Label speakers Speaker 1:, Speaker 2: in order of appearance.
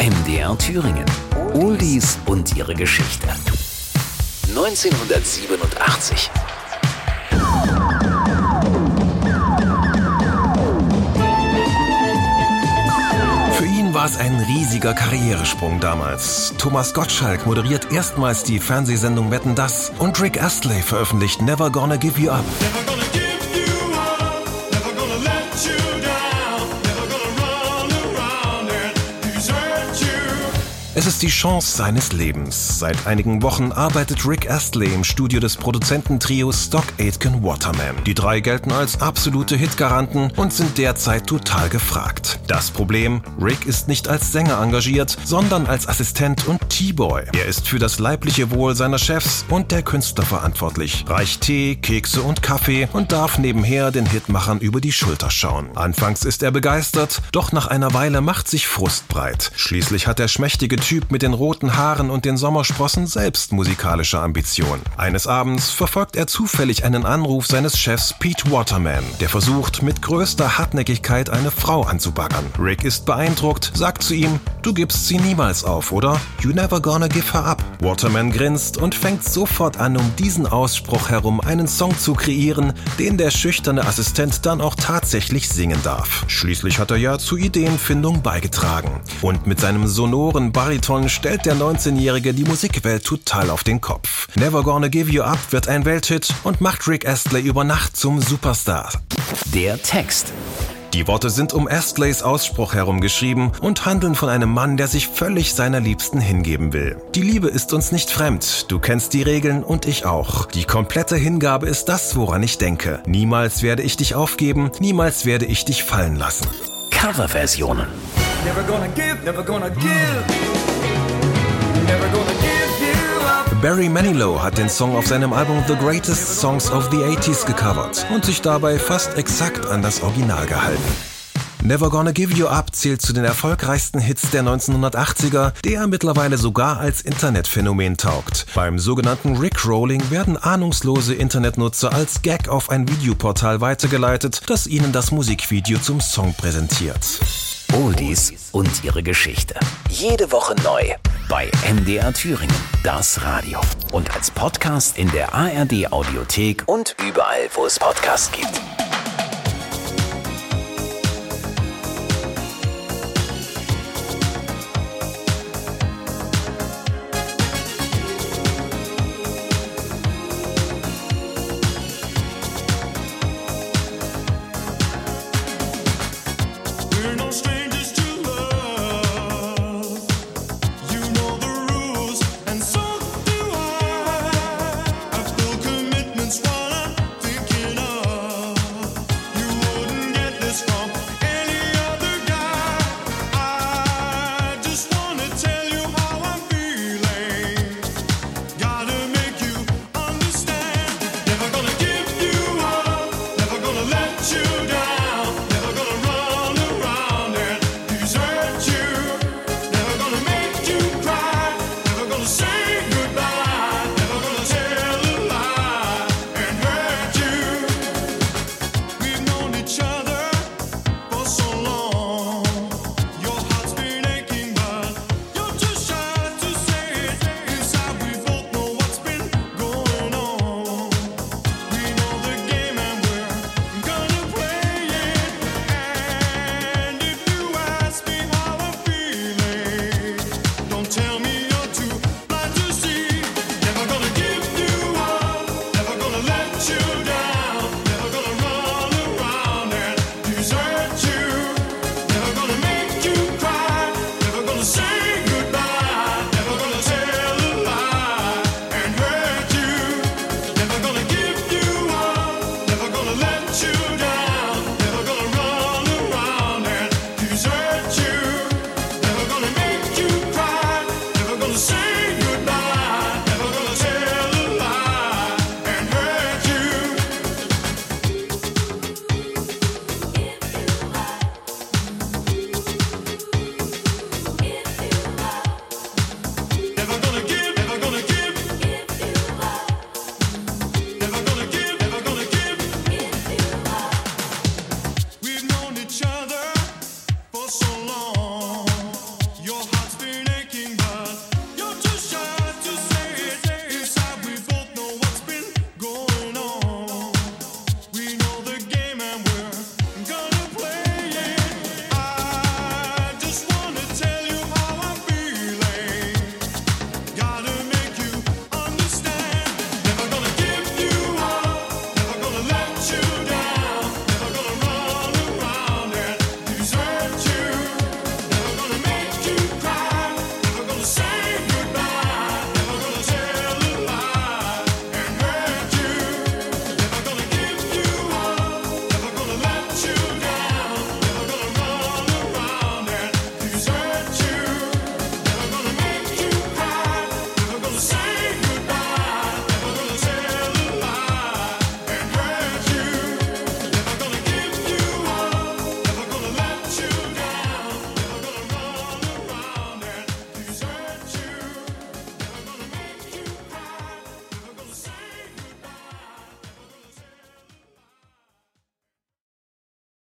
Speaker 1: MDR Thüringen. Oldies und ihre Geschichte. 1987.
Speaker 2: Für ihn war es ein riesiger Karrieresprung damals. Thomas Gottschalk moderiert erstmals die Fernsehsendung Wetten Das und Rick Astley veröffentlicht Never Gonna Give You Up. Es ist die Chance seines Lebens. Seit einigen Wochen arbeitet Rick Astley im Studio des Produzententrios Stock Aitken Waterman. Die drei gelten als absolute Hitgaranten und sind derzeit total gefragt. Das Problem, Rick ist nicht als Sänger engagiert, sondern als Assistent und T-Boy. Er ist für das leibliche Wohl seiner Chefs und der Künstler verantwortlich, reicht Tee, Kekse und Kaffee und darf nebenher den Hitmachern über die Schulter schauen. Anfangs ist er begeistert, doch nach einer Weile macht sich Frust breit. Schließlich hat der schmächtige Typ mit den roten Haaren und den Sommersprossen selbst musikalische Ambitionen. Eines Abends verfolgt er zufällig einen Anruf seines Chefs Pete Waterman, der versucht, mit größter Hartnäckigkeit eine Frau anzubaggern. Rick ist beeindruckt, sagt zu ihm, du gibst sie niemals auf, oder? You never gonna give her up. Waterman grinst und fängt sofort an, um diesen Ausspruch herum einen Song zu kreieren, den der schüchterne Assistent dann auch tatsächlich singen darf. Schließlich hat er ja zur Ideenfindung beigetragen. Und mit seinem sonoren Bariton stellt der 19-Jährige die Musikwelt total auf den Kopf. Never Gonna Give You Up wird ein Welthit und macht Rick Astley über Nacht zum Superstar.
Speaker 1: Der Text.
Speaker 2: Die Worte sind um Astleys Ausspruch herum geschrieben und handeln von einem Mann, der sich völlig seiner Liebsten hingeben will. Die Liebe ist uns nicht fremd, du kennst die Regeln und ich auch. Die komplette Hingabe ist das, woran ich denke. Niemals werde ich dich aufgeben, niemals werde ich dich fallen lassen.
Speaker 1: Coverversionen.
Speaker 3: Never gonna give, never gonna give. Never gonna give you up.
Speaker 2: Barry Manilow hat den Song auf seinem Album The Greatest Songs of the 80s gecovert und sich dabei fast exakt an das Original gehalten. Never Gonna Give You Up zählt zu den erfolgreichsten Hits der 1980er, der mittlerweile sogar als Internetphänomen taugt. Beim sogenannten Rickrolling werden ahnungslose Internetnutzer als Gag auf ein Videoportal weitergeleitet, das ihnen das Musikvideo zum Song präsentiert.
Speaker 1: Oldies und ihre Geschichte. Jede Woche neu bei MDR Thüringen, das Radio. Und als Podcast in der ARD Audiothek und überall, wo es Podcasts gibt. Sunshine.